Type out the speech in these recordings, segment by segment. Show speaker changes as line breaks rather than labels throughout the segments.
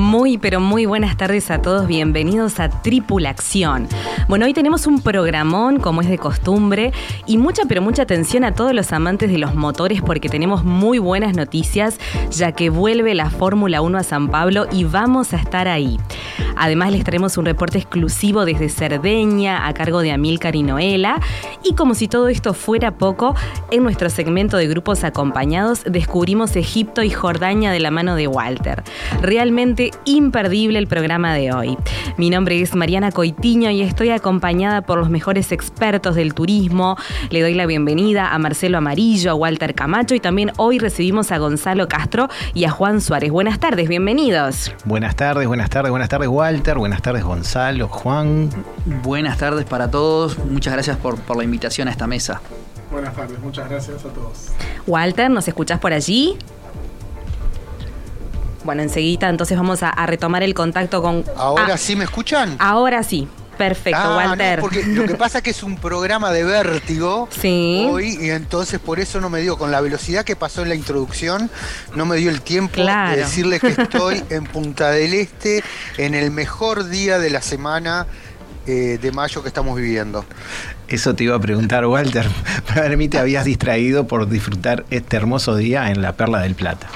Muy, pero muy buenas tardes a todos. Bienvenidos a Tripulación. Bueno, hoy tenemos un programón, como es de costumbre, y mucha, pero mucha atención a todos los amantes de los motores porque tenemos muy buenas noticias, ya que vuelve la Fórmula 1 a San Pablo y vamos a estar ahí. Además, les traemos un reporte exclusivo desde Cerdeña a cargo de Amílcar y Noela. Y como si todo esto fuera poco, en nuestro segmento de grupos acompañados descubrimos Egipto y Jordania de la mano de Walter. Realmente imperdible el programa de hoy. Mi nombre es Mariana Coitiño y estoy acompañada por los mejores expertos del turismo. Le doy la bienvenida a Marcelo Amarillo, a Walter Camacho y también hoy recibimos a Gonzalo Castro y a Juan Suárez. Buenas tardes, bienvenidos.
Buenas tardes, buenas tardes, buenas tardes Walter, buenas tardes Gonzalo, Juan.
Buenas tardes para todos, muchas gracias por, por la invitación a esta mesa.
Buenas tardes, muchas gracias a todos.
Walter, ¿nos escuchás por allí? Bueno, enseguida entonces vamos a, a retomar el contacto con...
¿Ahora
Ah,
sí me escuchan?
Ahora sí. Perfecto,
Ah, no,
Walter.
porque lo que pasa es que es un programa de vértigo
Sí.
hoy y entonces por eso no me dio, con la velocidad que pasó en la introducción, no me dio el tiempo
Claro.
de decirles que estoy en Punta del Este en el mejor día de la semana eh, de mayo que estamos viviendo.
Eso te iba a preguntar Walter. Para mí te habías distraído por disfrutar este hermoso día en la Perla del Plata.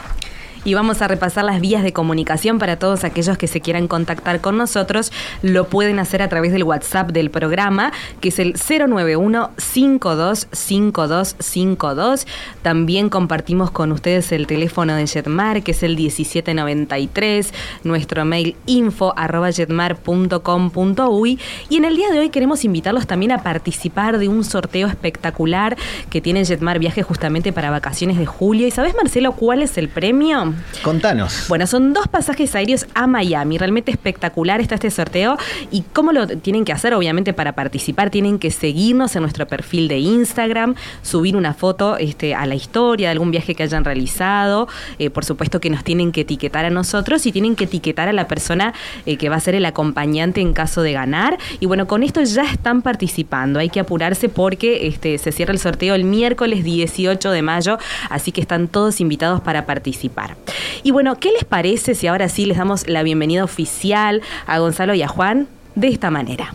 Y vamos a repasar las vías de comunicación para todos aquellos que se quieran contactar con nosotros. Lo pueden hacer a través del WhatsApp del programa, que es el 091-525252. También compartimos con ustedes el teléfono de Jetmar, que es el 1793, nuestro mail info arroba. Y en el día de hoy queremos invitarlos también a participar de un sorteo espectacular que tiene Jetmar Viaje justamente para vacaciones de julio. ¿Y sabes, Marcelo, cuál es el premio?
Contanos.
Bueno, son dos pasajes aéreos a Miami. Realmente espectacular está este sorteo. ¿Y cómo lo tienen que hacer? Obviamente para participar tienen que seguirnos en nuestro perfil de Instagram, subir una foto este, a la historia de algún viaje que hayan realizado. Eh, por supuesto que nos tienen que etiquetar a nosotros y tienen que etiquetar a la persona eh, que va a ser el acompañante en caso de ganar. Y bueno, con esto ya están participando. Hay que apurarse porque este, se cierra el sorteo el miércoles 18 de mayo, así que están todos invitados para participar. Y bueno, ¿qué les parece si ahora sí les damos la bienvenida oficial a Gonzalo y a Juan de esta manera?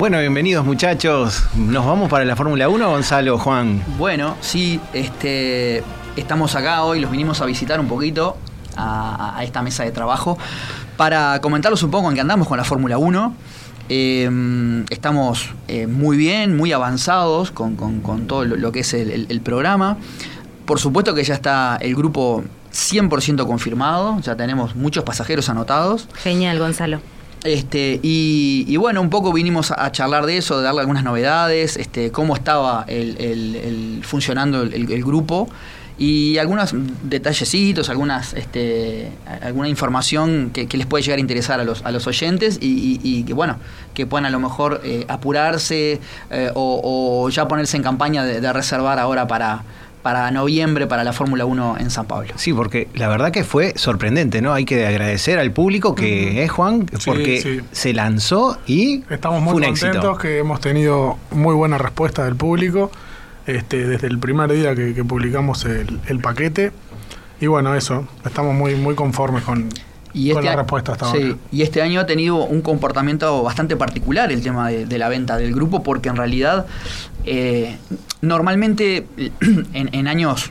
Bueno, bienvenidos muchachos. ¿Nos vamos para la Fórmula 1, Gonzalo, Juan?
Bueno, sí, este, estamos acá hoy, los vinimos a visitar un poquito a, a esta mesa de trabajo para comentarlos un poco en qué andamos con la Fórmula 1. Eh, estamos eh, muy bien, muy avanzados con, con- con todo lo, lo que es el, el- el programa. Por supuesto que ya está el grupo 100% confirmado, ya tenemos muchos pasajeros anotados.
Genial, Gonzalo.
Este, y, y bueno, un poco vinimos a, charlar de eso, de darle algunas novedades, este, cómo estaba el, funcionando el, grupo. Y algunos detallecitos, algunas, este, alguna información que, les puede llegar a interesar a los, a los oyentes y, que bueno, que puedan a lo mejor eh, apurarse eh, o, ya ponerse en campaña de reservar ahora para, para noviembre para la Fórmula 1 en San Pablo.
Sí, porque la verdad que fue sorprendente, ¿no? Hay que agradecer al público que uh es Juan, porque se lanzó y
estamos muy contentos que hemos tenido muy buena respuesta del público este, desde el primer día que, publicamos el, el paquete. Y bueno, eso, estamos muy, muy conformes con, este. Y con,
este
la
a-
respuesta hasta
sí,
ahora.
y este año ha tenido un comportamiento bastante particular el tema de, de la venta del grupo, porque en realidad eh, normalmente en, en años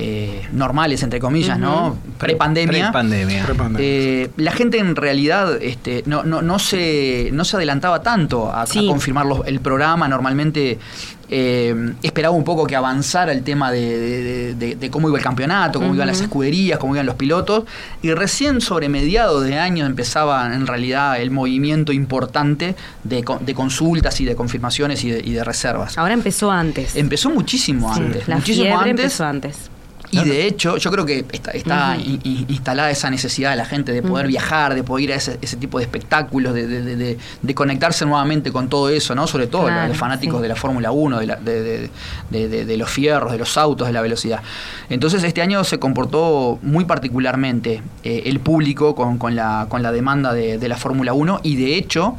eh, normales, entre comillas, ¿no? Pre-pandemia.
Pre-pandemia.
Prepandemia.
Eh, la gente en realidad este, no, no, no, se, no se adelantaba tanto a, confirmar los- el programa. Normalmente eh, esperaba un poco que avanzara el tema de, de- de- de cómo iba el campeonato, cómo iban las escuderías, cómo iban los pilotos. Y recién sobre mediados de año empezaba en realidad el movimiento importante de, co- de consultas y de confirmaciones y de, y de reservas.
Ahora empezó antes.
Empezó muchísimo
Sí,
antes.
La
muchísimo
fiebre
antes.
empezó antes.
Y de hecho, yo creo que está, está
Ujú.
in- in- instalada esa necesidad de la gente de poder viajar, de poder ir a ese, ese tipo de espectáculos, de, de- de- de- de conectarse nuevamente con todo eso, ¿no? Sobre todo
Claro,
los fanáticos
sí.
de la Fórmula 1, de, la- de- de- de- de- de los fierros, de los autos, de la velocidad. Entonces este año se comportó muy particularmente eh, el público con, con la, con la demanda de, de la Fórmula 1 y de hecho...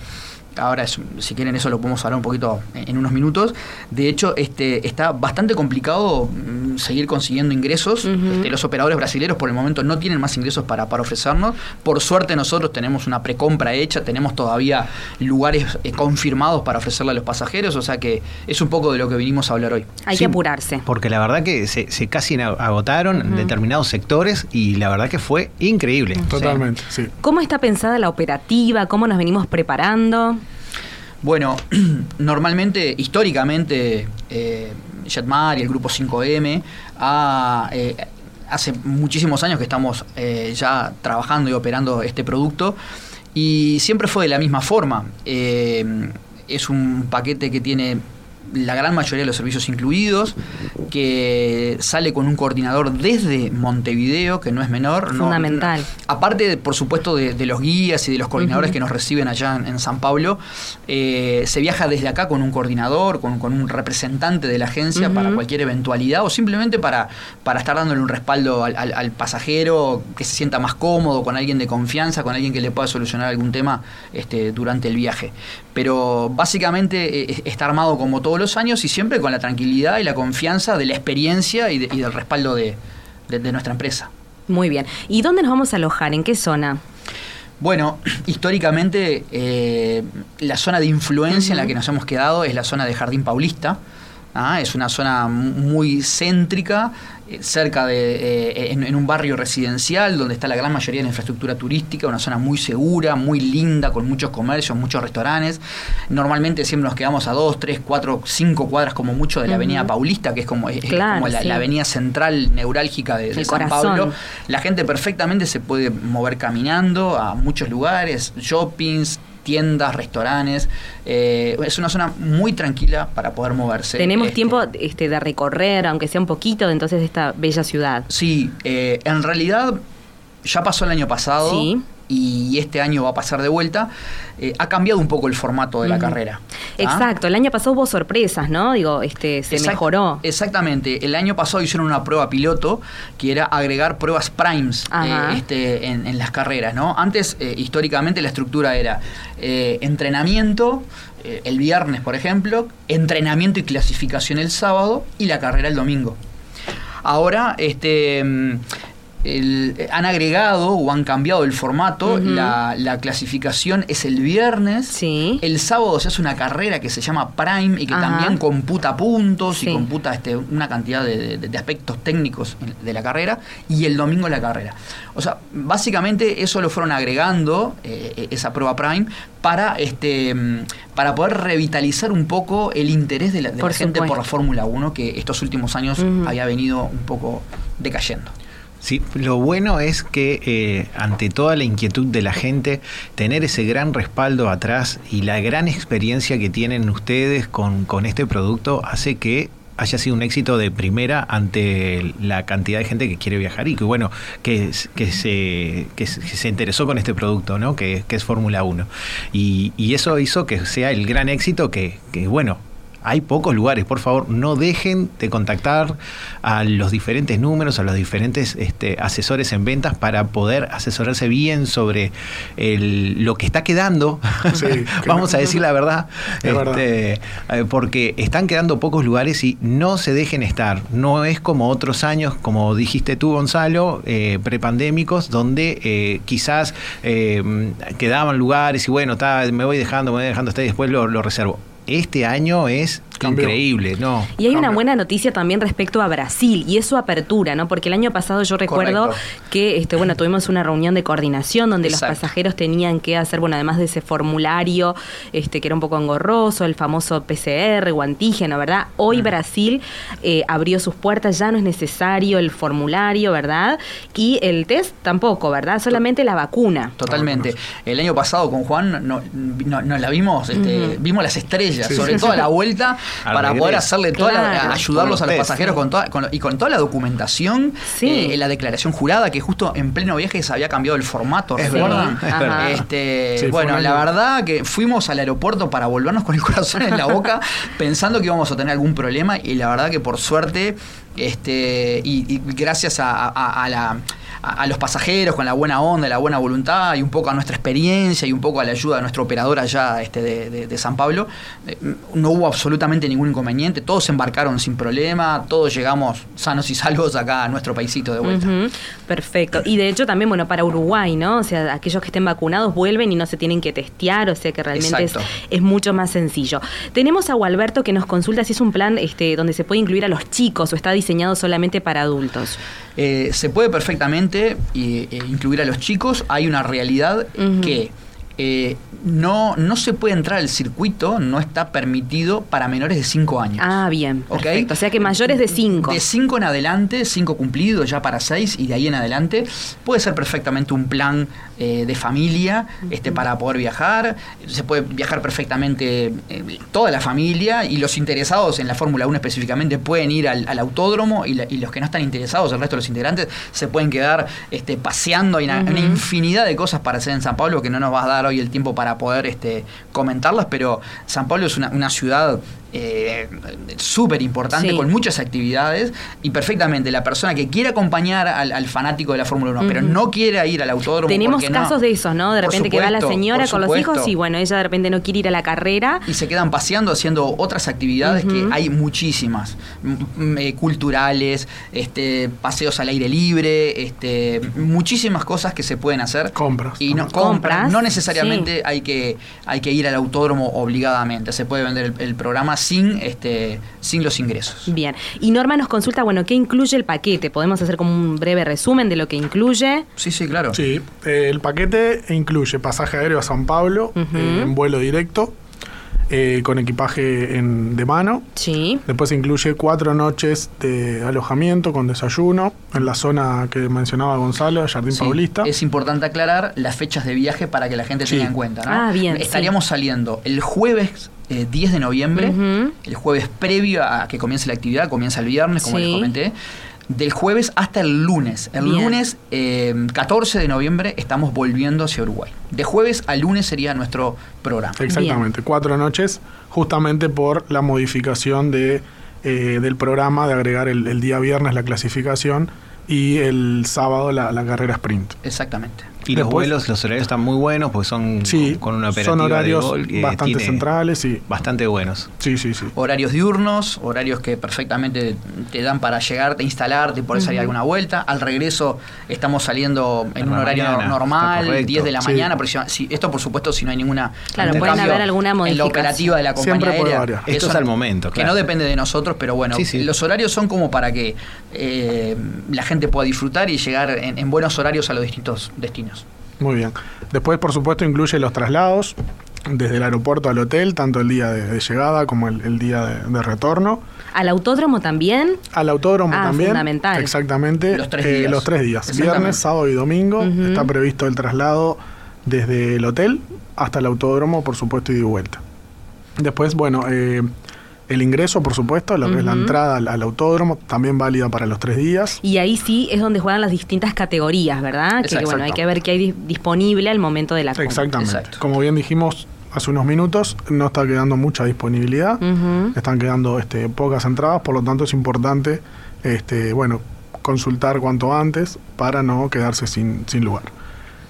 Ahora, es- si quieren, eso lo podemos hablar un poquito en, en unos minutos. De hecho, este, está bastante complicado mm, seguir consiguiendo ingresos. Este, los operadores brasileños por el momento no tienen más ingresos para, para ofrecernos. Por suerte nosotros tenemos una precompra hecha, tenemos todavía lugares eh, confirmados para ofrecerle a los pasajeros, o sea que es un poco de lo que vinimos a hablar hoy.
Hay
Sí,
que apurarse.
Porque la verdad que se, se casi agotaron determinados sectores y la verdad que fue increíble.
Totalmente, sí.
¿Cómo está pensada la operativa? ¿Cómo nos venimos preparando?
Bueno, normalmente, históricamente, eh, Jetmar y el grupo 5M ha, eh, hace muchísimos años que estamos eh, ya trabajando y operando este producto y siempre fue de la misma forma. Eh, es un paquete que tiene la gran mayoría de los servicios incluidos, que sale con un coordinador desde Montevideo, que no es menor. no-
Fundamental.
aparte, por supuesto, de, de los guías y de los coordinadores que nos reciben allá en, en San Pablo, eh, se viaja desde acá con un coordinador, con, con un representante de la agencia para cualquier eventualidad o simplemente para, para estar dándole un respaldo al, al- al pasajero que se sienta más cómodo, con alguien de confianza, con alguien que le pueda solucionar algún tema este, durante el viaje. Pero básicamente eh, está armado como los años y siempre con la tranquilidad y la confianza de la experiencia y, de- y del respaldo de- de- de nuestra empresa.
Muy bien. ¿Y dónde nos vamos a alojar? ¿En qué zona?
Bueno, históricamente eh, la zona de influencia en la que nos hemos quedado es la zona de Jardín Paulista. Ah, es una zona mu- muy céntrica, eh, cerca de, eh, en, en un barrio residencial donde está la gran mayoría de la infraestructura turística, una zona muy segura, muy linda, con muchos comercios, muchos restaurantes. Normalmente siempre nos quedamos a dos, tres, cuatro, cinco cuadras como mucho de la. Avenida Paulista, que es como, es-
Claro,
como la,
sí.
la avenida central neurálgica de, San
corazón.
Pablo. La gente perfectamente se puede mover caminando a muchos lugares, shoppings, tiendas, restaurantes. Eh, es una zona muy tranquila para poder moverse.
Tenemos
Este,
tiempo este, de recorrer, aunque sea un poquito, de entonces esta bella ciudad.
Sí, eh, en realidad ya pasó el año pasado
Sí.
Y este año va a pasar de vuelta. Eh, ha cambiado un poco el formato de la carrera. ¿ah?
Exacto, el año pasado hubo sorpresas, ¿no? Digo, este, se
Exact-
mejoró.
Exactamente. El año pasado hicieron una prueba piloto que era agregar pruebas primes eh, este, en, en las carreras, ¿no? Antes, eh, históricamente, la estructura era entrenamiento el viernes, por ejemplo, entrenamiento y clasificación el sábado y la carrera el domingo. Ahora, este. El- han agregado o han cambiado el formato. La, la clasificación es el viernes.
Sí.
El sábado se hace una carrera que se llama Prime y que
Ajá.
también computa puntos
Sí.
y computa este, una cantidad de, de- de aspectos técnicos de la carrera. Y el domingo la carrera. O sea, básicamente eso lo fueron agregando, eh, esa prueba Prime, para, este, mm, para poder revitalizar un poco el interés de la, de la
Por
gente por la. Fórmula 1 que estos últimos años había venido un poco decayendo.
Sí, lo bueno es que eh, ante toda la inquietud de la gente, tener ese gran respaldo atrás y la gran experiencia que tienen ustedes con, con este producto hace que haya sido un éxito de primera ante la cantidad de gente que quiere viajar y que bueno, que, que, se, que se interesó con este producto, ¿no? que, que es Fórmula 1. Y, y eso hizo que sea el gran éxito que, que bueno, hay pocos lugares. Por favor, no dejen de contactar a los diferentes números, a los diferentes este, asesores en ventas para poder asesorarse bien sobre el, lo que está quedando.
Sí,
Vamos a decir la verdad,
Es verdad.
este, eh, porque están quedando pocos lugares y no se dejen estar. No es como otros años, como dijiste tú, Gonzalo, eh, prepandémicos, donde eh, quizás eh, quedaban lugares y bueno, me voy dejando, me voy dejando hasta y después lo, lo reservo. Este año es
Cambió.
increíble, ¿no?
Y hay una buena noticia también respecto a Brasil y es su apertura, ¿no? Porque el año pasado yo recuerdo
Correcto.
que este, bueno, tuvimos una reunión de coordinación donde
Exacto.
los pasajeros tenían que hacer, bueno, además de ese formulario, este, que era un poco engorroso, el famoso PCR o antígeno, ¿verdad? Hoy Brasil eh, abrió sus puertas, ya no es necesario el formulario, ¿verdad? Y el test tampoco, ¿verdad? Solamente la vacuna.
Totalmente. El año pasado con Juan no, no- nos la vimos, este, vimos las estrellas,
Sí,
sobre todo a la vuelta,
Al
para poder hacerle toda la- ayudarlos a
los
pasajeros
sí.
con toda, con y con toda la documentación,
Sí.
eh, la declaración jurada, que justo en pleno viaje se había cambiado el formato,
Es
¿recuerdan?
verdad, es verdad.
Este,
Sí,
bueno, la verdad que fuimos al aeropuerto para volvernos con el corazón en la boca, pensando que íbamos a tener algún problema, y la verdad que por suerte, este, y, y gracias a, a- a la a, a los pasajeros con la buena onda, la buena voluntad y un poco a nuestra experiencia y un poco a la ayuda de nuestro operador allá este, de, de- de San Pablo, eh, no hubo absolutamente ningún inconveniente, todos se embarcaron sin problema, todos llegamos sanos y salvos acá a nuestro paisito de vuelta.
Perfecto. Y de hecho también, bueno, para Uruguay, ¿no? O sea, aquellos que estén vacunados vuelven y no se tienen que testear, o sea que realmente es mucho más sencillo. Tenemos a Gualberto que nos consulta si es un plan este, donde se puede incluir a los chicos o está diseñado solamente para adultos.
Eh, se puede perfectamente eh, incluir a los chicos. Hay una realidad que eh, no, no se puede entrar al circuito, no está permitido para menores de 5 años.
Ah, bien.
¿Ok?
Perfecto. O sea que mayores de 5.
De 5 en adelante, 5 cumplidos, ya para 6 y de ahí en adelante, puede ser perfectamente un plan eh, de familia este, para poder viajar. Se puede viajar perfectamente eh, toda la familia y los interesados en la Fórmula 1 específicamente pueden ir al, al autódromo y, la- y los que no están interesados, el resto de los integrantes, se pueden quedar este, paseando. Hay una, infinidad de cosas para hacer en San Pablo que no nos va a dar hoy el tiempo para poder este, comentarlas, pero San Pablo es una, una ciudad eh, súper importante
Sí.
con muchas actividades y perfectamente la persona que quiere acompañar al, al fanático de la Fórmula 1 pero no quiere ir al autódromo
Tenemos
no.
casos de esos, ¿no? De repente que va la señora con los hijos y bueno, ella de repente no quiere ir a la carrera.
y se quedan paseando haciendo otras actividades que hay muchísimas eh, culturales este paseos al aire libre este muchísimas cosas que se pueden hacer
Compras
y no compras
Compras,
no necesariamente hay que hay que ir al autódromo obligadamente se puede vender el, el programa sin este sin los ingresos
Bien. Y Norma nos consulta, bueno, ¿qué incluye el paquete? ¿Podemos hacer como un breve resumen de lo que incluye?
sí sí claro
Sí, eh, el paquete incluye pasaje aéreo a San Pablo eh, en vuelo directo eh, con equipaje en- de mano.
Sí.
Después incluye cuatro noches de alojamiento con desayuno en la zona que mencionaba Gonzalo, Jardín
Sí,
Paulista.
Es importante aclarar las fechas de viaje para que la gente
Sí.
tenga en cuenta. ¿no?
Ah, bien,
Estaríamos saliendo el jueves eh, 10 de noviembre, el jueves previo a que comience la actividad, comienza el viernes, como
Sí.
les comenté. Del jueves hasta el lunes. El
Bien.
lunes eh, 14 de noviembre estamos volviendo hacia Uruguay. De jueves a lunes sería nuestro programa.
Exactamente, cuatro noches, justamente por la modificación de, eh, del programa de agregar el, el día viernes la clasificación y el sábado la, la carrera sprint.
Exactamente.
Y los vuelos, los horarios están muy buenos, porque son
Sí,
con una operativa
son horarios
de gol que
bastante centrales y
bastante buenos.
sí, sí, sí.
Horarios diurnos, horarios que perfectamente te dan para llegarte, instalarte, poder salir a alguna vuelta. Al regreso estamos saliendo en un horario
mañana,
normal,
correcto.
10 de la
Sí.
mañana. si- esto, por supuesto, si no hay ninguna.
Claro, pueden
cambio
haber alguna
En la
modificación.
operativa de la compañía
Siempre
aérea.
Esto es al momento,
Que
claro.
no depende de nosotros, pero bueno,
Sí, sí.
los horarios son como para que eh, la gente pueda disfrutar y llegar en, en buenos horarios a los distintos destinos.
Muy bien. Después, por supuesto, incluye los traslados desde el aeropuerto al hotel, tanto el día de, de llegada como el, el día de, de retorno.
¿Al autódromo también?
Al autódromo
Ah,
también.
fundamental.
Exactamente.
Los tres
eh,
días.
los tres días. Viernes, sábado y domingo. Está previsto el traslado desde el hotel hasta el autódromo, por supuesto, y de vuelta. Después, bueno, eh, el ingreso, por supuesto, lo que es la entrada al, al autódromo, también válida para los tres días.
Y ahí sí es donde juegan las distintas categorías, ¿verdad? Que
Exacto.
bueno, hay que ver qué hay dis- disponible al momento de la compra.
Exactamente.
Exacto.
Como bien dijimos, hace unos minutos, no está quedando mucha disponibilidad, están quedando este, pocas entradas, por lo tanto es importante este, bueno, consultar cuanto antes para no quedarse sin, sin lugar.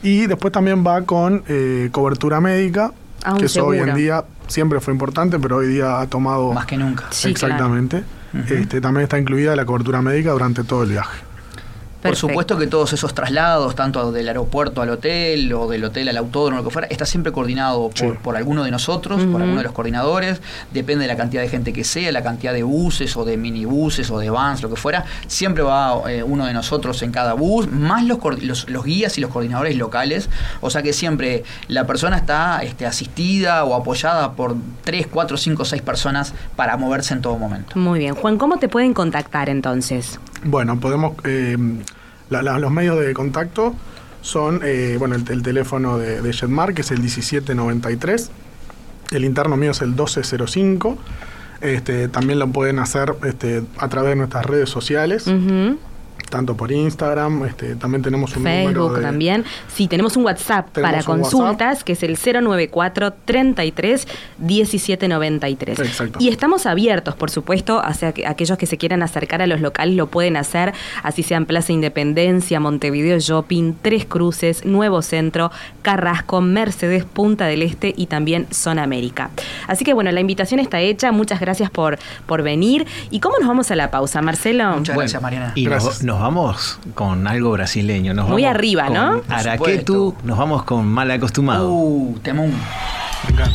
Y después también va con eh, cobertura médica, Que eso hoy en día siempre fue importante, pero hoy día ha tomado...
Más que nunca.
Sí,
Exactamente. este, también está incluida la cobertura médica durante todo el viaje.
Por
Perfecto.
supuesto que todos esos traslados, tanto del aeropuerto al hotel o del hotel al autódromo, lo que fuera, está siempre coordinado por,
Sí.
por alguno de nosotros, por alguno de los coordinadores. Depende de la cantidad de gente que sea, la cantidad de buses o de minibuses o de vans, lo que fuera. Siempre va eh, uno de nosotros en cada bus, más los, los guías y los coordinadores locales. O sea que siempre la persona está este, asistida o apoyada por 3, 4, 5, 6 personas para moverse en todo momento.
Muy bien. Juan, ¿cómo te pueden contactar entonces?
Bueno, podemos. eh, la- la- los medios de contacto son eh, bueno el, el teléfono de, de Jetmar, que es el 1793. El interno mío es el 1205. Este, también lo pueden hacer este, a través de nuestras redes sociales,
Ujú.
Tanto por Instagram. Este, también tenemos un número
Facebook
de,
también. Sí, tenemos un WhatsApp
Tenemos
para
un
consultas que es el 094 33 1793.
Exacto.
Y estamos abiertos, por supuesto, hacia que aquellos que se quieran acercar a los locales lo pueden hacer, así sean Plaza Independencia, Montevideo Shopping, Tres Cruces, Nuevo Centro, Carrasco, Mercedes, Punta del Este y también Zona América. Así que bueno, la invitación está hecha. Muchas gracias por, por venir. ¿Y cómo nos vamos a la pausa, Marcelo?
Muchas
Bueno,
gracias, Mariana.
Y nos,
Gracias.
Nos vamos con algo brasileño. Nos
Muy
vamos
arriba,
con
¿no?
Araquetu, nos vamos con mal acostumado.
Uh, temón.
Acá.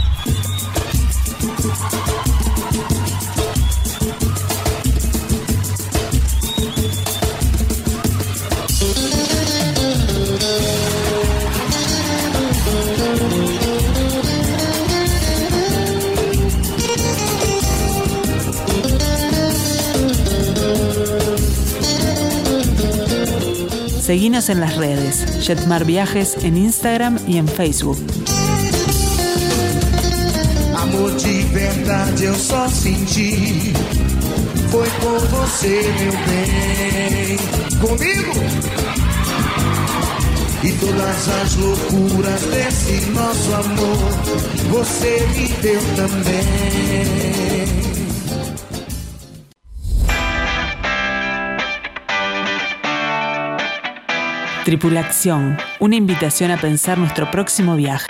Seguinos en las redes, Jetmar Viajes en Instagram y en Facebook.
Amor de verdade eu só senti. Foi com você, meu bem. Comigo! E todas as loucuras desse nosso amor, você me deu também.
Tripulación, una invitación a pensar nuestro próximo viaje.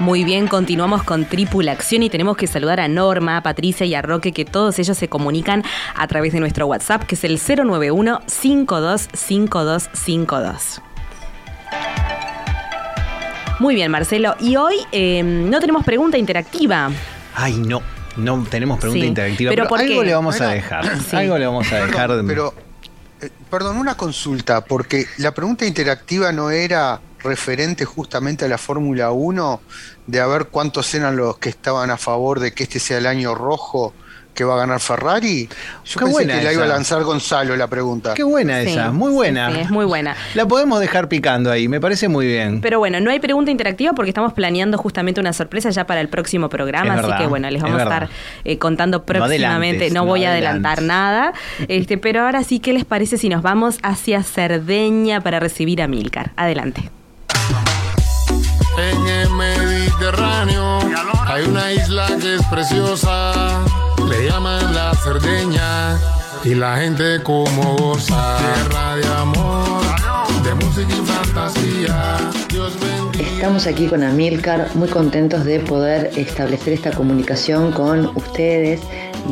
Muy bien, continuamos con Tripulación y tenemos que saludar a Norma, a Patricia y a Roque, que todos ellos se comunican a través de nuestro WhatsApp, que es el 091-525252. Muy bien, Marcelo. Y hoy eh, no tenemos pregunta interactiva.
Ay, no. No tenemos pregunta
Sí,
interactiva,
pero
pero,
¿por
algo
qué?
le vamos a dejar.
sí.
Algo le vamos a dejar.
Perdón, pero, eh, perdón, una consulta, porque la pregunta interactiva no era referente justamente a la Fórmula 1, de a ver cuántos eran los que estaban a favor de que este sea el año rojo que va a ganar Ferrari. Yo
Qué
pensé
buena
que la iba a lanzar Gonzalo la pregunta.
Qué buena
Sí,
esa, muy buena.
sí, sí, es muy buena.
La podemos dejar picando ahí, me parece muy bien.
Pero bueno, no hay pregunta interactiva porque estamos planeando justamente una sorpresa ya para el próximo programa,
Es
así
verdad,
que bueno, les
es
vamos a
verdad.
estar eh, contando próximamente.
adelantes,
No,
no
voy a adelantar
adelantes.
nada, este, pero ahora sí, ¿qué les parece si nos vamos hacia Cerdeña para recibir a Milcar? Adelante.
En el Mediterráneo hay una isla que es preciosa, le llaman la Cerdeña y la gente como goza. Tierra de amor, de música y fantasía. Dios bendiga.
Estamos aquí con Amilcar, muy contentos de poder establecer esta comunicación con ustedes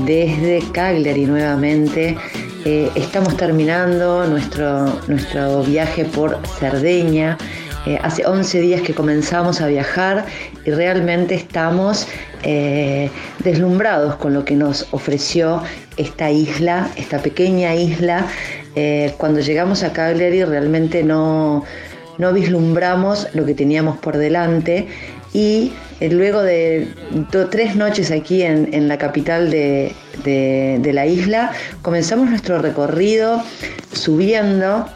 desde Cagliari nuevamente. Eh, estamos terminando nuestro, nuestro viaje por Cerdeña. Eh, hace 11 días que comenzamos a viajar y realmente estamos eh, deslumbrados con lo que nos ofreció esta isla, esta pequeña isla. Eh, cuando llegamos a Cagliari realmente no, no vislumbramos lo que teníamos por delante y luego de tres noches aquí en, en la capital de- de la isla, comenzamos nuestro recorrido subiendo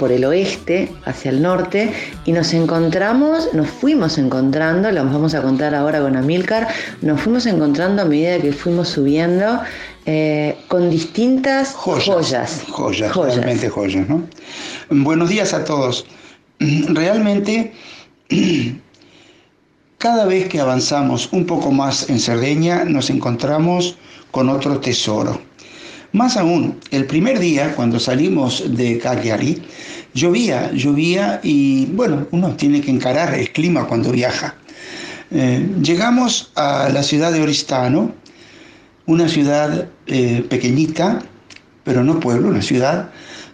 por el oeste hacia el norte y nos encontramos, nos fuimos encontrando, lo vamos a contar ahora con Amilcar, nos fuimos encontrando a medida que fuimos subiendo eh, con distintas joyas.
Joyas, realmente joyas, ¿no? Buenos días a todos. Realmente, cada vez que avanzamos un poco más en Cerdeña, nos encontramos con otro tesoro. Más aún, el primer día, cuando salimos de Cagliari, llovía, llovía y bueno, uno tiene que encarar el clima cuando viaja. Eh, llegamos a la ciudad de Oristano, una ciudad eh, pequeñita, pero no pueblo, una ciudad,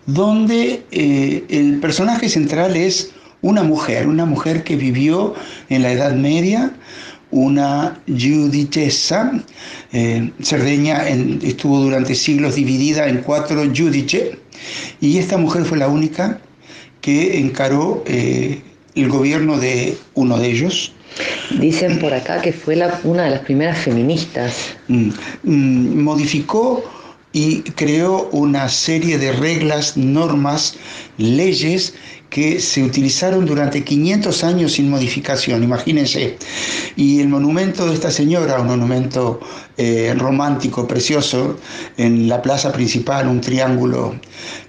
donde eh, el personaje central es una mujer, una mujer que vivió en la Edad Media, una judicesa. Eh, Cerdeña estuvo durante siglos dividida en cuatro judice y esta mujer fue la única que encaró el gobierno de uno de ellos,
Dicen por acá que fue una de las primeras feministas.
Mm, mm, modificó y creó una serie de reglas, normas, leyes que se utilizaron durante 500 años sin modificación, imagínense. Y el monumento de esta señora, un monumento eh, romántico, precioso, en la plaza principal, un triángulo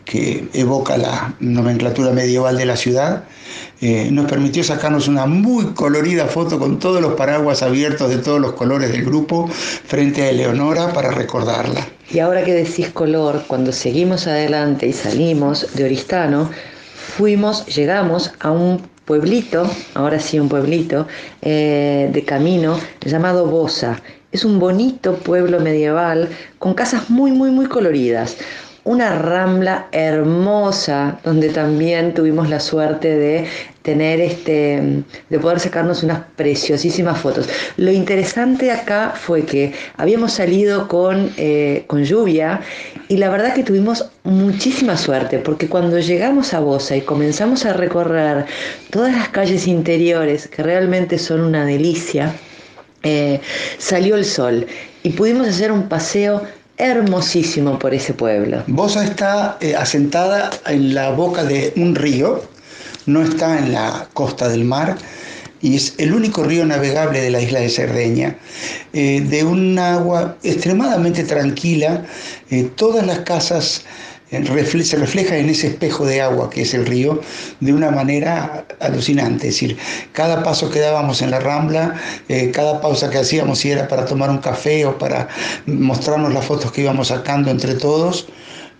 que evoca la nomenclatura medieval de la ciudad, eh, nos permitió sacarnos una muy colorida foto con todos los paraguas abiertos de todos los colores del grupo frente a Eleonora para recordarla.
Y ahora que decís color, cuando seguimos adelante y salimos de Oristano, fuimos, llegamos a un pueblito, ahora sí un pueblito, eh, de camino llamado Bosa. Es un bonito pueblo medieval con casas muy, muy, muy coloridas una rambla hermosa donde también tuvimos la suerte de tener este de poder sacarnos unas preciosísimas fotos. Lo interesante acá fue que habíamos salido con, eh, con lluvia y la verdad que tuvimos muchísima suerte porque cuando llegamos a Bosa y comenzamos a recorrer todas las calles interiores que realmente son una delicia, eh, salió el sol y pudimos hacer un paseo hermosísimo por ese pueblo.
Bosa está eh, asentada en la boca de un río, no está en la costa del mar y es el único río navegable de la isla de Cerdeña, eh, de un agua extremadamente tranquila, eh, todas las casas se refleja en ese espejo de agua que es el río de una manera alucinante. Es decir, cada paso que dábamos en la rambla, eh, cada pausa que hacíamos, si era para tomar un café o para mostrarnos las fotos que íbamos sacando entre todos,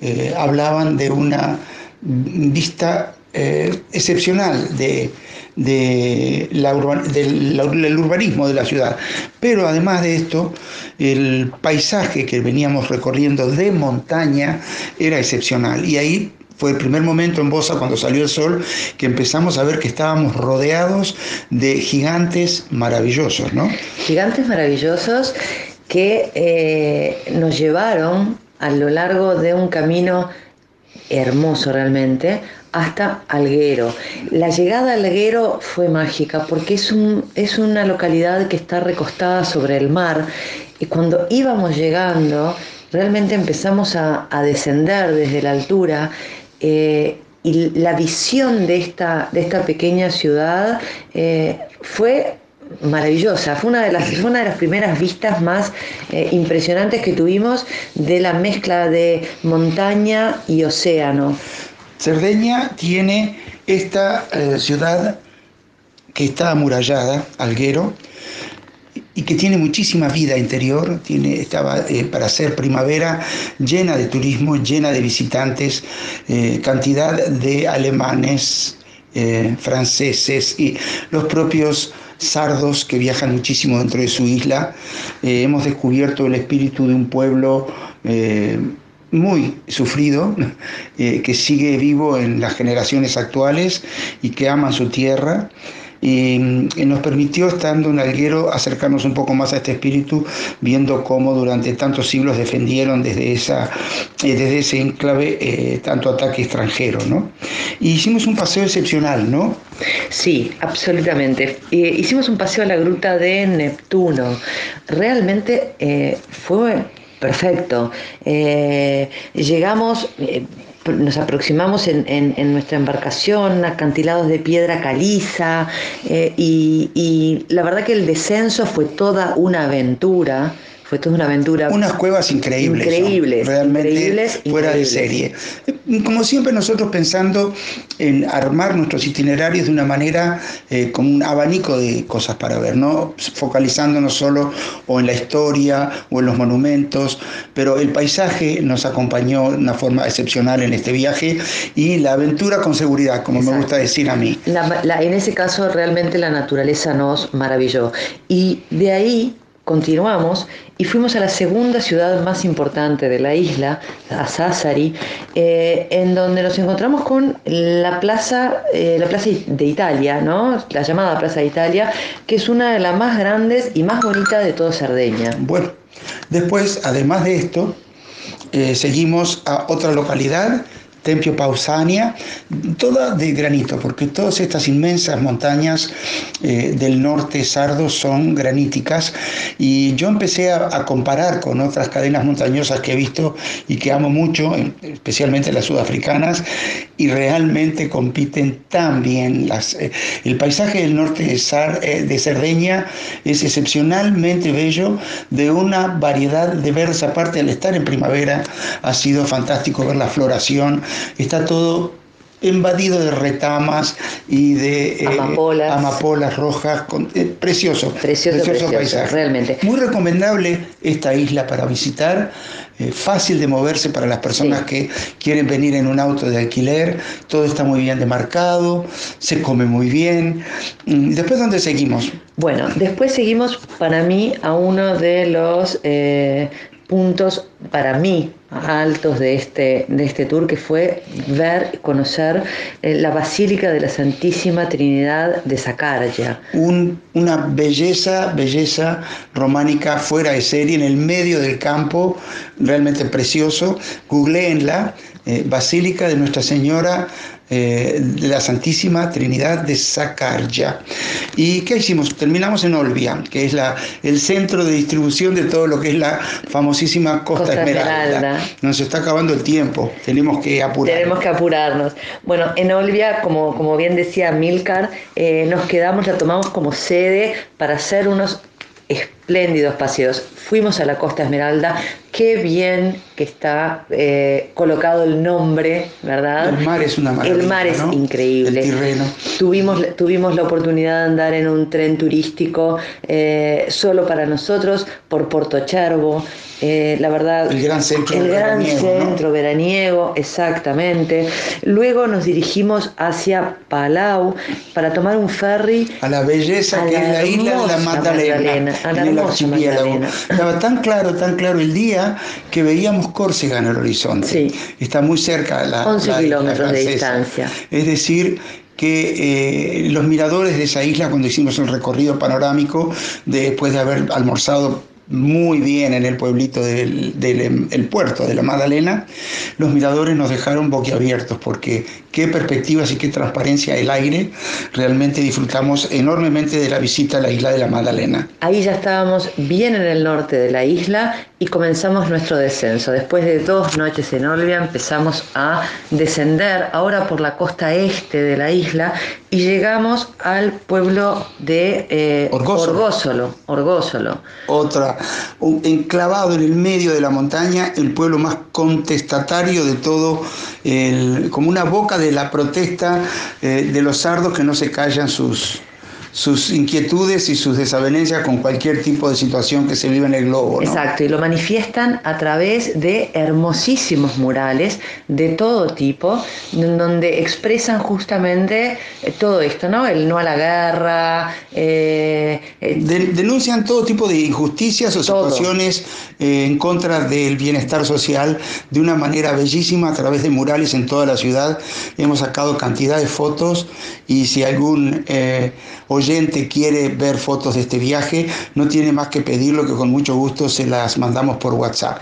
eh, hablaban de una vista eh, excepcional de, del urbanismo de la ciudad. Pero además de esto, el paisaje que veníamos recorriendo de montaña era excepcional. Y ahí fue el primer momento en Bosa cuando salió el sol que empezamos a ver que estábamos rodeados de gigantes maravillosos, ¿no?
Gigantes maravillosos que eh, nos llevaron a lo largo de un camino hermoso realmente hasta Alguero. La llegada a Alguero fue mágica porque es, un, es una localidad que está recostada sobre el mar y cuando íbamos llegando realmente empezamos a, descender desde la altura eh, y la visión de esta, de esta pequeña ciudad eh, fue maravillosa, fue una de las, fue una de las primeras vistas más eh, impresionantes que tuvimos de la mezcla de montaña y océano.
Cerdeña tiene esta eh, ciudad que está amurallada, Alguero, y que tiene muchísima vida interior, tiene, estaba eh, para ser primavera llena de turismo, llena de visitantes, eh, cantidad de alemanes, franceses y los propios sardos que viajan muchísimo dentro de su isla. hemos descubierto el espíritu de un pueblo muy sufrido, eh, que sigue vivo en las generaciones actuales y que ama su tierra. Y, nos permitió, estando en Alguero, acercarnos un poco más a este espíritu, viendo cómo durante tantos siglos defendieron desde, esa, eh, desde ese enclave eh, tanto ataque extranjero. ¿no? Hicimos un paseo excepcional, ¿no?
Sí, absolutamente. hicimos un paseo a la gruta de Neptuno. Realmente fue Perfecto. Eh, llegamos, eh, nos aproximamos en, nuestra embarcación, acantilados de piedra caliza, eh, y, la verdad que el descenso fue toda una aventura Fue toda una aventura.
Unas cuevas increíbles.
Increíbles.
realmente
increíbles,
fuera
increíbles.
de serie. Como siempre nosotros pensando en armar nuestros itinerarios de una manera eh, con un abanico de cosas para ver, no focalizándonos solo o en la historia o en los monumentos, pero el paisaje nos acompañó de una forma excepcional en este viaje y la aventura con seguridad, como me gusta decir a mí.
La- la- en ese caso realmente la naturaleza nos maravilló. Y de ahí continuamos y fuimos a la segunda ciudad más importante de la isla, a Sassari, eh, en donde nos encontramos con la plaza, eh, la plaza de Italia, ¿no? la llamada Plaza de Italia, que es una de las más grandes y más bonitas de toda Cerdeña.
Bueno, después, además de esto, eh, seguimos a otra localidad, Tempio Pausania, toda de granito, porque todas estas inmensas montañas eh, del norte sardo son graníticas y yo empecé a, a comparar con otras cadenas montañosas que he visto y que amo mucho, en- especialmente las sudafricanas, y realmente compiten tan bien. Las, eh, el paisaje del norte de, Sar- eh, de Cerdeña es excepcionalmente bello, de una variedad de verdes, aparte al estar en primavera, ha sido fantástico ver la floración, está todo invadido de retamas y de eh,
Amapolas.
amapolas rojas, con- eh, precioso,
Precioso, precioso, realmente.
Muy recomendable esta isla para visitar, eh, fácil de moverse para las personas que quieren venir en un auto de alquiler, todo está muy bien demarcado, se come muy bien. Mm, Después, ¿dónde seguimos?
Bueno, después seguimos para mí a uno de los puntos para mí altos de este, de este tour que fue ver, conocer eh, la Basílica de la Santísima Trinidad de Sakarya.
Un- una belleza, belleza románica fuera de serie, en el medio del campo, realmente precioso. Googleenla, eh, Basílica de Nuestra Señora eh, de la Santísima Trinidad de Sakarya. ¿Y qué hicimos? Terminamos en Olbia, que es la, el centro de distribución de todo lo que es la famosísima Costa,
Costa
Esmeralda.
Esmeralda.
Nos está acabando el tiempo, tenemos que apurar.
Tenemos que apurarnos. Bueno, en Olbia, como, como bien decía Milcar, eh, nos quedamos, la tomamos como sede para hacer unos espléndidos paseos. Fuimos a la Costa Esmeralda, qué bien que está eh, colocado el nombre, ¿verdad?
El mar es una maravilla.
El mar es
¿no?
increíble.
El Tirreno.
Tuvimos, tuvimos la oportunidad de andar en un tren turístico eh, solo para nosotros por Porto Chervo. Eh, la verdad,
El gran centro
el gran
veraniego, ¿no?
centro veraniego, exactamente. Luego nos dirigimos hacia Palau para tomar un ferry
a la belleza
A
que
la
es la isla de la Magdalena,
Magdalena, a la
en el
hermosa
archipiélago.
Magdalena.
Estaba tan claro, tan claro el día que veíamos Córcega en el horizonte. Está muy cerca la,
11
la
kilómetros de distancia.
Es decir, que eh, los miradores de esa isla, cuando hicimos el recorrido panorámico, después de haber almorzado muy bien en el pueblito del, del- el puerto de la Magdalena, los miradores nos dejaron boquiabiertos porque qué perspectivas y qué transparencia el aire, realmente disfrutamos enormemente de la visita a la isla de la Magdalena.
Ahí ya estábamos bien en el norte de la isla y comenzamos nuestro descenso. Después de dos noches en Olbia empezamos a descender ahora por la costa este de la isla y llegamos al pueblo de eh,
Orgósolo.
Orgósolo. Orgósolo.
Otra, un- enclavado en el medio de la montaña, el pueblo más contestatario de todo, el- como una boca de la protesta eh, de los sardos que no se callan sus, sus inquietudes y sus desavenencias con cualquier tipo de situación que se vive en el globo. ¿no?
Exacto, y lo manifiestan a través de hermosísimos murales de todo tipo, en donde expresan justamente eh, todo esto, ¿no? El no a la guerra, eh, eh,
De- denuncian todo tipo de injusticias o
Todo.
situaciones eh, en contra del bienestar social de una manera bellísima a través de murales en toda la ciudad. Hemos sacado cantidad de fotos y si algún oyente quiere ver fotos de este viaje, no tiene más que pedirlo que con mucho gusto se las mandamos por WhatsApp.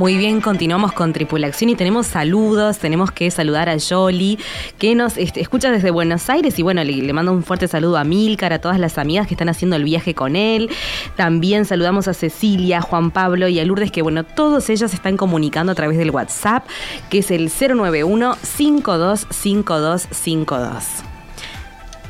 Muy bien, continuamos con Tripulación y tenemos saludos. Tenemos que saludar a Jolly, que nos este, escucha desde Buenos Aires. Y bueno, le, le mando un fuerte saludo a Milcar, a todas las amigas que están haciendo el viaje con él. También saludamos a Cecilia, Juan Pablo y a Lourdes, que bueno, todos ellos están comunicando a través del WhatsApp, que es el 091-525252.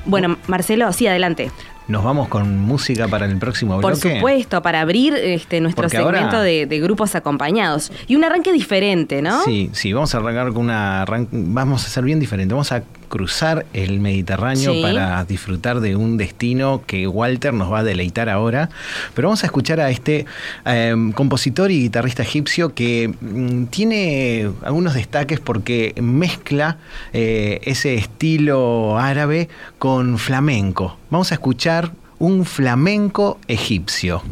Bueno, Marcelo, sí, adelante.
Nos vamos con música para el próximo
Por
bloque.
supuesto, para abrir este, nuestro
Porque
segmento
ahora-
de, de grupos acompañados. Y un arranque diferente, ¿no?
Sí, sí, vamos a arrancar con una arran- vamos a ser bien diferente. Vamos a cruzar el Mediterráneo
Sí.
para disfrutar de un destino que Walter nos va a deleitar ahora. Pero vamos a escuchar a este eh, compositor y guitarrista egipcio que mm, tiene algunos destaques porque mezcla eh, ese estilo árabe con flamenco. Vamos a escuchar un flamenco egipcio.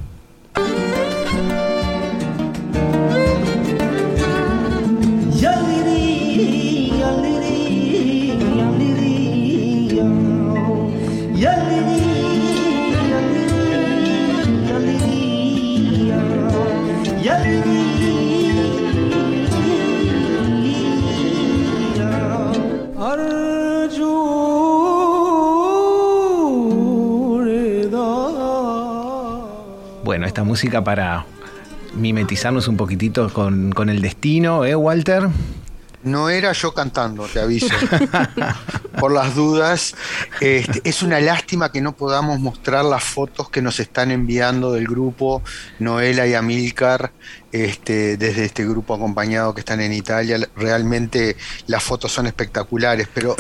Esta música para mimetizarnos un poquitito con, con el destino, ¿eh, Walter?
No era yo cantando, te aviso. Por las dudas. Este, es una lástima que no podamos mostrar las fotos que nos están enviando del grupo Noela y Amilcar este, desde este grupo acompañado que están en Italia. Realmente las fotos son espectaculares, pero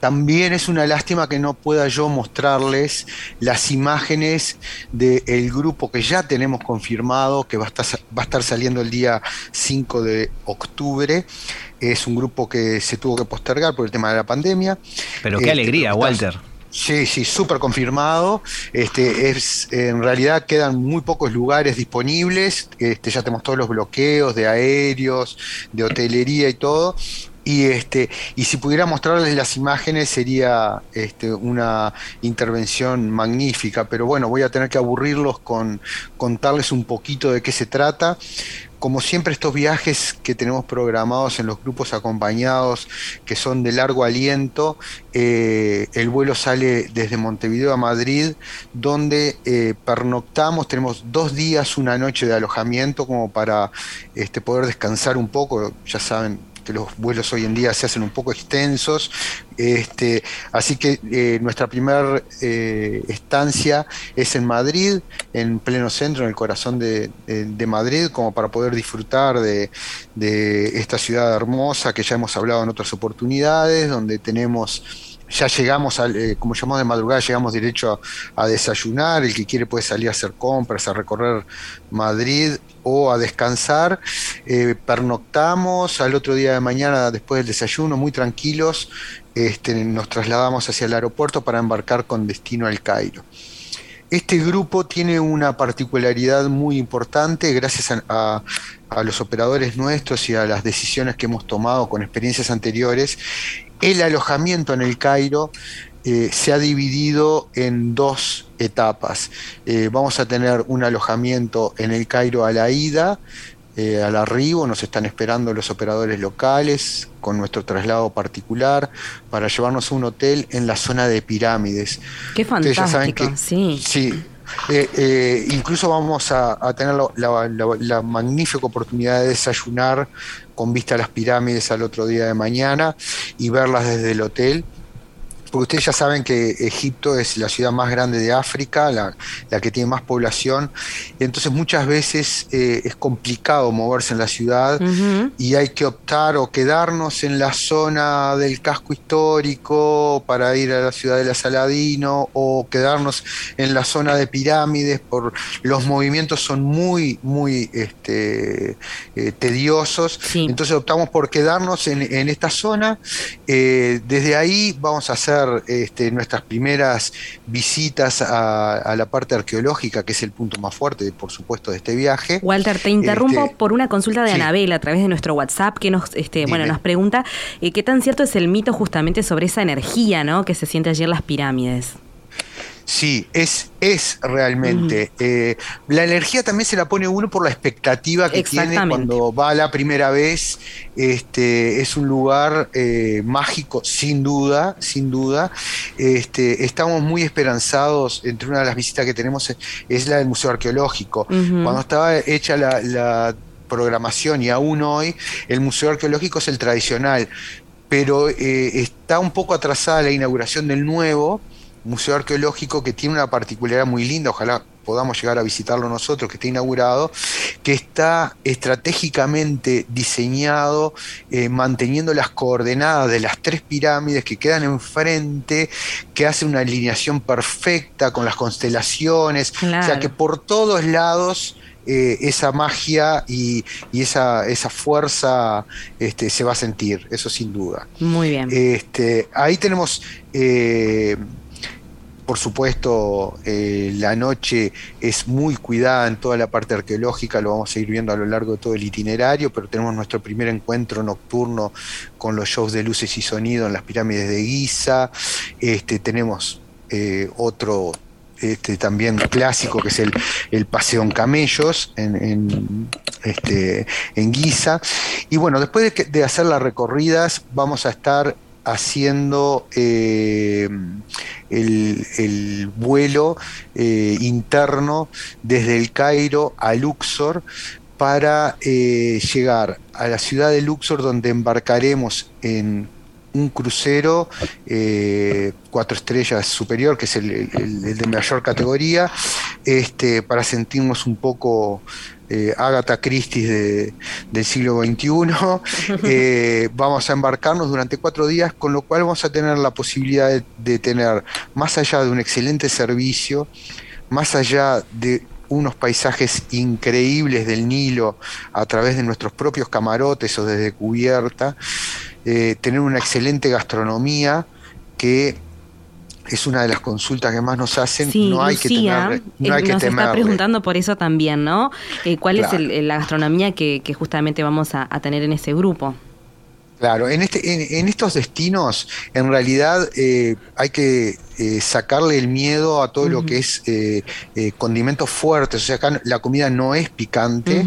también es una lástima que no pueda yo mostrarles las imágenes del grupo que ya tenemos confirmado, que va a estar, va a estar saliendo el día 5 de octubre. Es un grupo que se tuvo que postergar por el tema de la pandemia.
Pero qué
Este,
alegría, Walter.
Sí, sí, súper confirmado. Este, es, en realidad quedan muy pocos lugares disponibles. Este, ya tenemos todos los bloqueos de aéreos, de hotelería y todo. Y, este, y si pudiera mostrarles las imágenes sería este, una intervención magnífica, pero bueno, voy a tener que aburrirlos con contarles un poquito de qué se trata. Como siempre estos viajes que tenemos programados en los grupos acompañados, que son de largo aliento, eh, el vuelo sale desde Montevideo a Madrid, donde eh, pernoctamos, tenemos dos días, una noche de alojamiento como para este, poder descansar un poco, ya saben que los vuelos hoy en día se hacen un poco extensos, este, así que eh, nuestra primera estancia es en Madrid, en pleno centro, en el corazón de, de- de Madrid, como para poder disfrutar de, de esta ciudad hermosa que ya hemos hablado en otras oportunidades, donde tenemos ya llegamos, al, eh, como llamamos de madrugada, llegamos derecho a, desayunar, el que quiere puede salir a hacer compras, a recorrer Madrid o a descansar. Eh, pernoctamos, al otro día de mañana, después del desayuno, muy tranquilos, este, nos trasladamos hacia el aeropuerto para embarcar con destino al Cairo. Este grupo tiene una particularidad muy importante gracias a los operadores nuestros y a las decisiones que hemos tomado con experiencias anteriores. El alojamiento en el Cairo eh, se ha dividido en dos etapas. Eh, vamos a tener un alojamiento en el Cairo a la ida, eh, al arribo, nos están esperando los operadores locales con nuestro traslado particular para llevarnos a un hotel en la zona de pirámides.
Qué
ya saben
fantástico, sí.
Sí. Eh, eh, incluso vamos a, a tener la, la- la- la magnífica oportunidad de desayunar con vista a las pirámides al otro día de mañana y verlas desde el hotel. Porque ustedes ya saben que Egipto es la ciudad más grande de África, la, que tiene más población, y entonces muchas veces eh, es complicado moverse en la ciudad y hay que optar o quedarnos en la zona del casco histórico para ir a la ciudad de la Saladino o quedarnos en la zona de pirámides por los movimientos son muy, muy este, eh, tediosos, entonces optamos por quedarnos en, esta zona, eh, desde ahí vamos a hacer este, nuestras primeras visitas a, la parte arqueológica, que es el punto más fuerte, por supuesto, de este viaje.
Walter, te interrumpo este, por una consulta de Anabel a través de nuestro WhatsApp que nos, este, bueno, nos pregunta eh, qué tan cierto es el mito justamente sobre esa energía ¿no? que se siente allí en las pirámides.
Sí, es, es realmente. Eh, la energía también se la pone uno por la expectativa que tiene cuando va la primera vez. Este, es un lugar eh, mágico, sin duda, sin duda. Este, estamos muy esperanzados. Entre una de las visitas que tenemos es, la del Museo Arqueológico. Cuando estaba hecha la, programación y aún hoy, el Museo Arqueológico es el tradicional. Pero eh, está un poco atrasada la inauguración del nuevo museo arqueológico que tiene una particularidad muy linda, ojalá podamos llegar a visitarlo nosotros, que está inaugurado, que está estratégicamente diseñado, eh, manteniendo las coordenadas de las tres pirámides que quedan enfrente, que hace una alineación perfecta con las constelaciones, o sea que por todos lados... Eh, esa magia y, esa, esa, fuerza este, se va a sentir, eso sin duda.
Muy bien.
Este, ahí tenemos eh, por supuesto, eh, la noche es muy cuidada en toda la parte arqueológica, lo vamos a ir viendo a lo largo de todo el itinerario, pero tenemos nuestro primer encuentro nocturno con los shows de luces y sonido en las pirámides de Giza. Este, tenemos eh, otro este, también clásico que es el, paseo en camellos en, este, en Giza. Y bueno, después de hacer las recorridas, vamos a estar haciendo eh, el, vuelo eh, interno desde el Cairo a Luxor para eh, llegar a la ciudad de Luxor donde embarcaremos en un crucero cuatro estrellas superior, que es el, de mayor categoría, este, para sentirnos un poco eh, Agatha Christie del siglo XXI. Eh, vamos a embarcarnos durante cuatro días, con lo cual vamos a tener la posibilidad de, tener, más allá de un excelente servicio, más allá de unos paisajes increíbles del Nilo a través de nuestros propios camarotes o desde cubierta, eh, tener una excelente gastronomía que es una de las consultas que más nos hacen. no hay que tener, no hay
nos está preguntando por eso también, ¿no? Eh, ¿Cuál es la gastronomía que, justamente vamos a, tener en ese grupo?
Claro, en, este, en, estos destinos, en realidad eh, hay que sacarle el miedo a todo lo que es condimentos fuertes. O sea, acá la comida no es picante,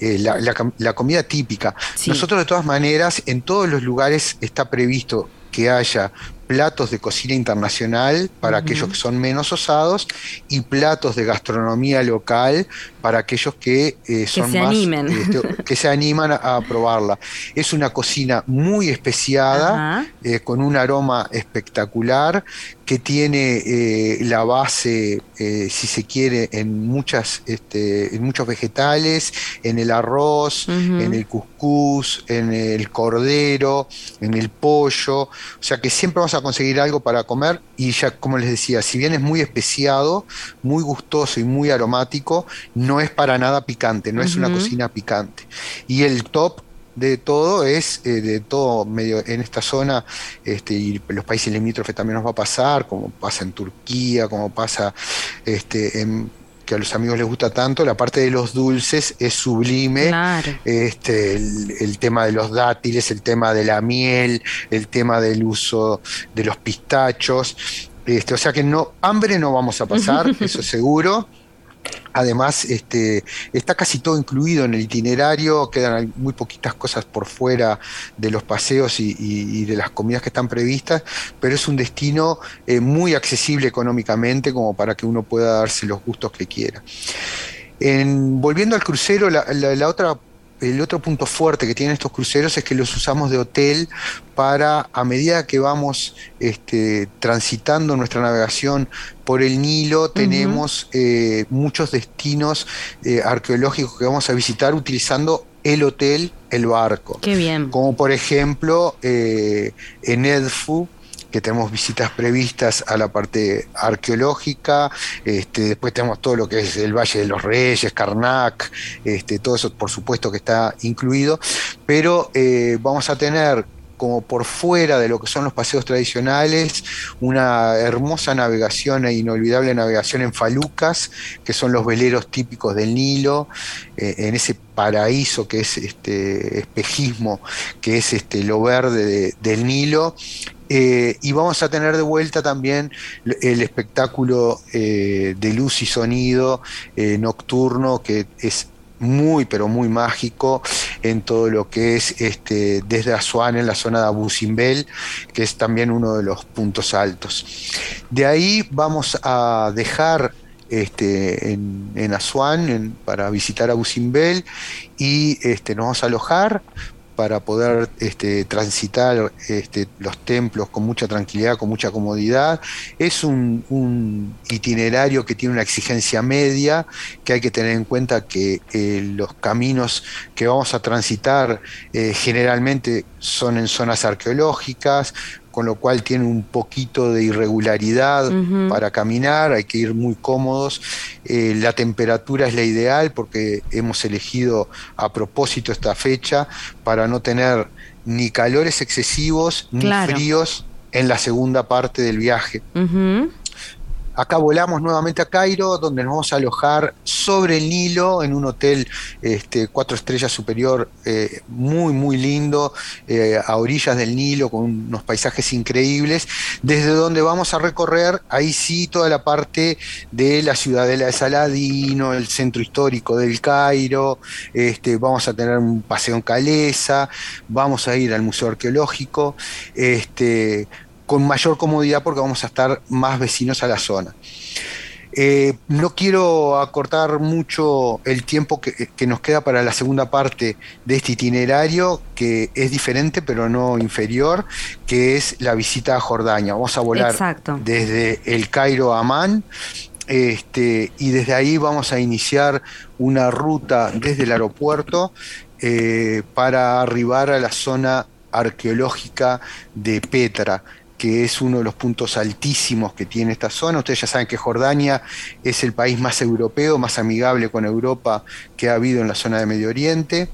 la, comida típica. Nosotros, de todas maneras, en todos los lugares está previsto que haya platos de cocina internacional para aquellos que son menos osados y platos de gastronomía local para aquellos que eh, son
se
más
animen.
Este, que se animan a, probarla. Es una cocina muy especiada, eh, con un aroma espectacular, que tiene eh, la base, si se quiere, en muchas, este, en muchos vegetales, en el arroz, en el cuscús, en el cordero, en el pollo. O sea que siempre vamos a conseguir algo para comer y ya como les decía, si bien es muy especiado, muy gustoso y muy aromático, no es para nada picante, no es una cocina picante. Y el top de todo es eh, de todo medio en esta zona este, y los países limítrofes también nos va a pasar como pasa en Turquía como pasa este, en que a los amigos les gusta tanto, la parte de los dulces es sublime. Este, el, tema de los dátiles, el tema de la miel, el tema del uso de los pistachos. Este, o sea que no, hambre no vamos a pasar, eso seguro. Además, este, está casi todo incluido en el itinerario, quedan muy poquitas cosas por fuera de los paseos y, de las comidas que están previstas, pero es un destino eh, muy accesible económicamente como para que uno pueda darse los gustos que quiera. En, volviendo al crucero, la, otra el otro punto fuerte que tienen estos cruceros es que los usamos de hotel para, a medida que vamos este, transitando nuestra navegación por el Nilo, tenemos eh, muchos destinos eh, arqueológicos que vamos a visitar utilizando el hotel, el barco.
Qué bien.
Como por ejemplo eh, en Edfu, que tenemos visitas previstas a la parte arqueológica, este, después tenemos todo lo que es el Valle de los Reyes, Karnak, este, todo eso por supuesto que está incluido, pero eh, vamos a tener como por fuera de lo que son los paseos tradicionales, una hermosa navegación e inolvidable navegación en falucas, que son los veleros típicos del Nilo, eh, en ese paraíso que es este espejismo, que es este lo verde del Nilo. Eh, y vamos a tener de vuelta también el espectáculo eh, de luz y sonido nocturno, que es muy, pero muy mágico en todo lo que es este, desde Asuán en la zona de Abu Simbel, que es también uno de los puntos altos. De ahí vamos a dejar este, en, en Asuán para visitar Abu Simbel y este, nos vamos a alojar para poder este, transitar este, los templos con mucha tranquilidad, con mucha comodidad. Es un, itinerario que tiene una exigencia media, que hay que tener en cuenta que eh, los caminos que vamos a transitar eh, generalmente son en zonas arqueológicas, con lo cual tiene un poquito de irregularidad para caminar, hay que ir muy cómodos. Eh, la temperatura es la ideal porque hemos elegido a propósito esta fecha para no tener ni calores excesivos ni fríos en la segunda parte del viaje. Acá volamos nuevamente a Cairo, donde nos vamos a alojar sobre el Nilo en un hotel este, cuatro estrellas superior, eh, muy, muy lindo, eh, a orillas del Nilo, con unos paisajes increíbles, desde donde vamos a recorrer, ahí sí, toda la parte de la ciudadela de Saladino, el centro histórico del Cairo, este, vamos a tener un paseo en Calesa, vamos a ir al Museo Arqueológico, este, con mayor comodidad porque vamos a estar más vecinos a la zona. Eh, no quiero acortar mucho el tiempo que, nos queda para la segunda parte de este itinerario, que es diferente pero no inferior, que es la visita a Jordania. Vamos a volar desde el Cairo a Amán. Este, y desde ahí vamos a iniciar una ruta desde el aeropuerto eh, para arribar a la zona arqueológica de Petra que es uno de los puntos altísimos que tiene esta zona. Ustedes ya saben que Jordania es el país más europeo, más amigable con Europa que ha habido en la zona de Medio Oriente.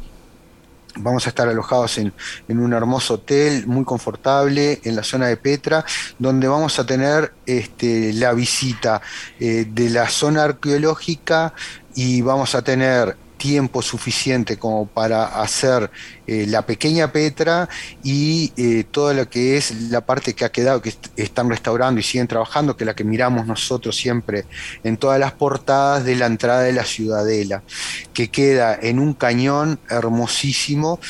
Vamos a estar alojados en, un hermoso hotel muy confortable en la zona de Petra, donde vamos a tener este, la visita eh, de la zona arqueológica y vamos a tener tiempo suficiente como para hacer eh, la pequeña Petra y eh, toda lo que es la parte que ha quedado, que están restaurando y siguen trabajando, que es la que miramos nosotros siempre en todas las portadas de la entrada de la ciudadela, que queda en un cañón hermosísimo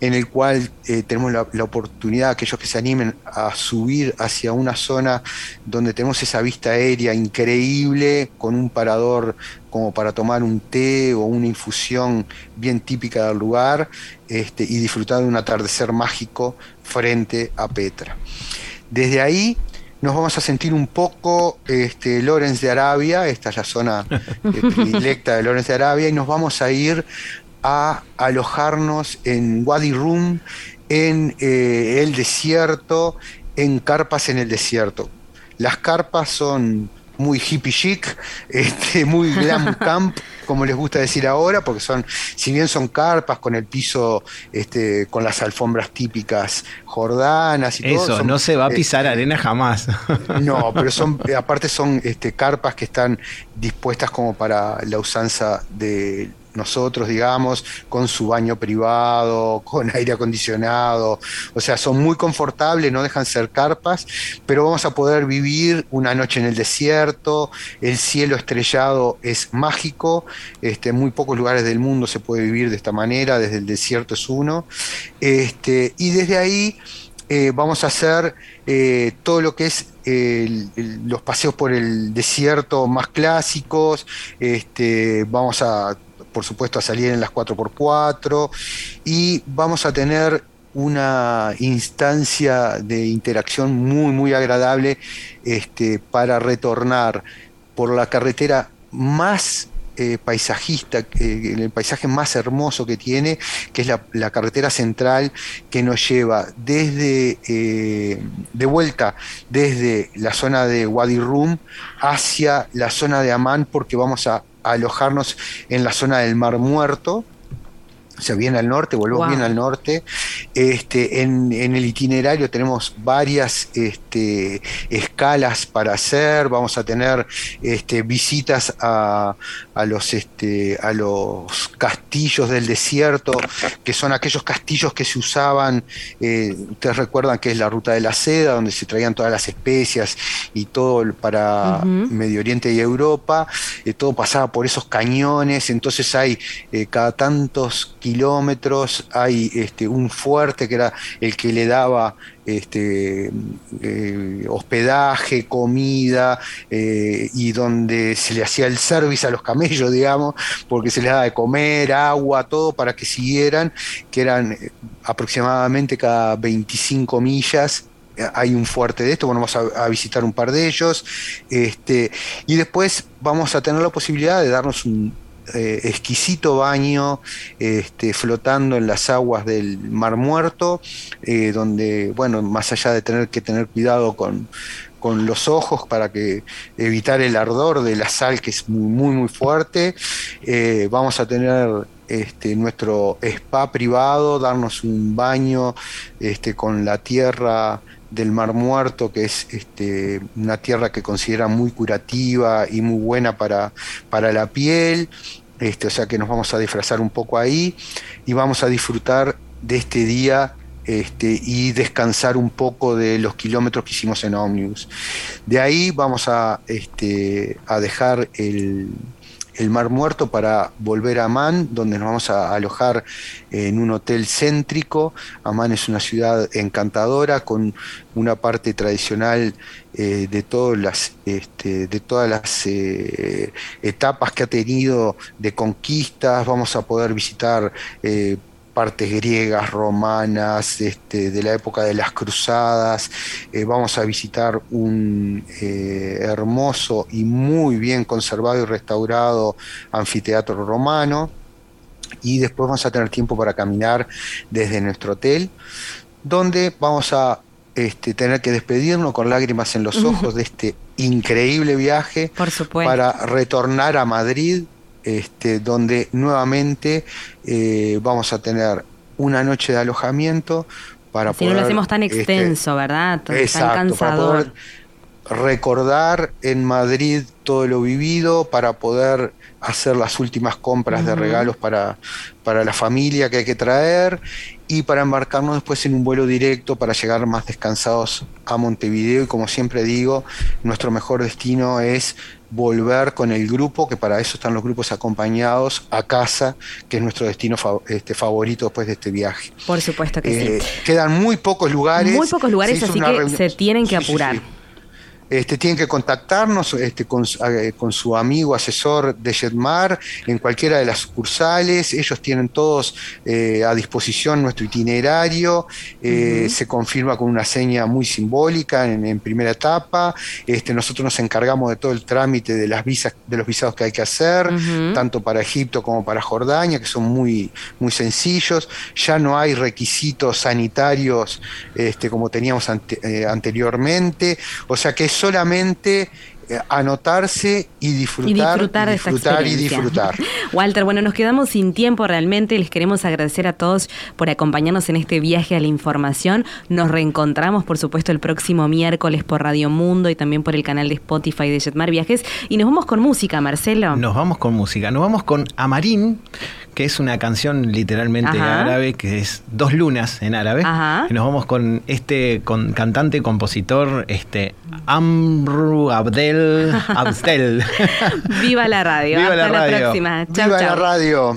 en el cual eh, tenemos la, oportunidad, aquellos que se animen a subir hacia una zona donde tenemos esa vista aérea increíble, con un parador como para tomar un té o una infusión bien típica del lugar este, y disfrutar de un atardecer mágico frente a Petra. Desde ahí nos vamos a sentir un poco este, Lorenz de Arabia, esta es la zona eh, predilecta de Lorenz de Arabia, y nos vamos a ir a alojarnos en Wadi Rum, en eh, el desierto, en carpas en el desierto. Las carpas son muy hippie chic, este, muy glam camp, como les gusta decir ahora, porque son, si bien son carpas con el piso, este, con las alfombras típicas jordanas y
todo. Eso, no se va a pisar este, arena jamás.
No, pero son, aparte son este, carpas que están dispuestas como para la usanza de nosotros, digamos, con su baño privado, con aire acondicionado, o sea, son muy confortables, no dejan ser carpas, pero vamos a poder vivir una noche en el desierto, el cielo estrellado es mágico, este, muy pocos lugares del mundo se puede vivir de esta manera, desde el desierto es uno, este, y desde ahí eh, vamos a hacer eh, todo lo que es los paseos por el desierto más clásicos, este, vamos a por supuesto a salir en las 4x4 y vamos a tener una instancia de interacción muy muy agradable este, para retornar por la carretera más eh, paisajista, el paisaje más hermoso que tiene, que es la, carretera central que nos lleva desde, eh, de vuelta desde la zona de Wadi Rum hacia la zona de Amán, porque vamos a alojarnos en la zona del Mar Muerto, o sea, bien al norte, volvemos bien al norte. Este, en, el itinerario tenemos varias este, escalas para hacer, vamos a tener este, visitas a, los, este, a los castillos del desierto, que son aquellos castillos que se usaban, eh, ustedes recuerdan que es la ruta de la seda, donde se traían todas las especias y todo para Medio Oriente y Europa, eh, todo pasaba por esos cañones, entonces hay eh, cada tantos kilómetros, hay este, un fuerte que era el que le daba este, eh, hospedaje, comida, eh, y donde se le hacía el service a los camellos, digamos, porque se les daba de comer, agua, todo para que siguieran, que eran eh, aproximadamente cada 25 millas hay un fuerte de esto, bueno, vamos a, a, visitar un par de ellos, este, y después vamos a tener la posibilidad de darnos un, eh, exquisito baño este, flotando en las aguas del Mar Muerto, eh, donde, bueno, más allá de tener que tener cuidado con, los ojos para que evitar el ardor de la sal que es muy muy, fuerte, eh, vamos a tener este, nuestro spa privado, darnos un baño este, con la tierra del Mar Muerto, que es este, una tierra que considera muy curativa y muy buena para, para la piel. Este, o sea que nos vamos a disfrazar un poco ahí y vamos a disfrutar de este día este, y descansar un poco de los kilómetros que hicimos en ómnibus. De ahí vamos a, a dejar el, el Mar Muerto para volver a Amán, donde nos vamos a alojar en un hotel céntrico. Amán es una ciudad encantadora con una parte tradicional eh, de todas las, este, de todas las eh, etapas que ha tenido de conquistas. Vamos a poder visitar eh, partes griegas, romanas, este, de la época de las cruzadas. Eh, vamos a visitar un eh, hermoso y muy bien conservado y restaurado anfiteatro romano. Y después vamos a tener tiempo para caminar desde nuestro hotel, donde vamos a este, tener que despedirnos con lágrimas en los ojos de este increíble viaje para retornar a Madrid este, donde nuevamente eh, vamos a tener una noche de alojamiento para
si no lo hacemos tan este, extenso, ¿verdad? Tan,
exacto, Para poder recordar en Madrid todo lo vivido, para poder hacer las últimas compras de regalos para, para la familia que hay que traer y para embarcarnos después en un vuelo directo para llegar más descansados a Montevideo. Y como siempre digo, nuestro mejor destino es volver con el grupo, que para eso están los grupos acompañados, a casa, que es nuestro destino este, favorito después de este viaje.
Por supuesto que sí.
Eh, quedan muy pocos lugares.
Muy pocos lugares, así que se tienen que apurar.
Este, tienen que contactarnos este, eh, con, su amigo asesor de Jetmar en cualquiera de las sucursales. Ellos tienen todos eh, a disposición nuestro itinerario. Eh, se confirma con una seña muy simbólica en, primera etapa. Este, nosotros nos encargamos de todo el trámite de, las visas, de los visados que hay que hacer, tanto para Egipto como para Jordania, que son muy, muy sencillos. Ya no hay requisitos sanitarios este, como teníamos anteriormente. O sea que solamente eh, anotarse y disfrutar, y disfrutar, disfrutar y disfrutar.
Walter, bueno, nos quedamos sin tiempo realmente. Les queremos agradecer a todos por acompañarnos en este viaje a la información. Nos reencontramos, por supuesto, el próximo miércoles por Radio Mundo y también por el canal de Spotify de Jetmar Viajes. Y nos vamos con música, Marcelo.
Nos vamos con música. Nos vamos con Amarín que es una canción literalmente árabe, que es Dos Lunas en árabe. Y nos vamos con este con, cantante, compositor, este Amru Abdel Abdel.
Viva la radio.
Viva
Hasta
la,
próxima.
Chau, Viva la radio.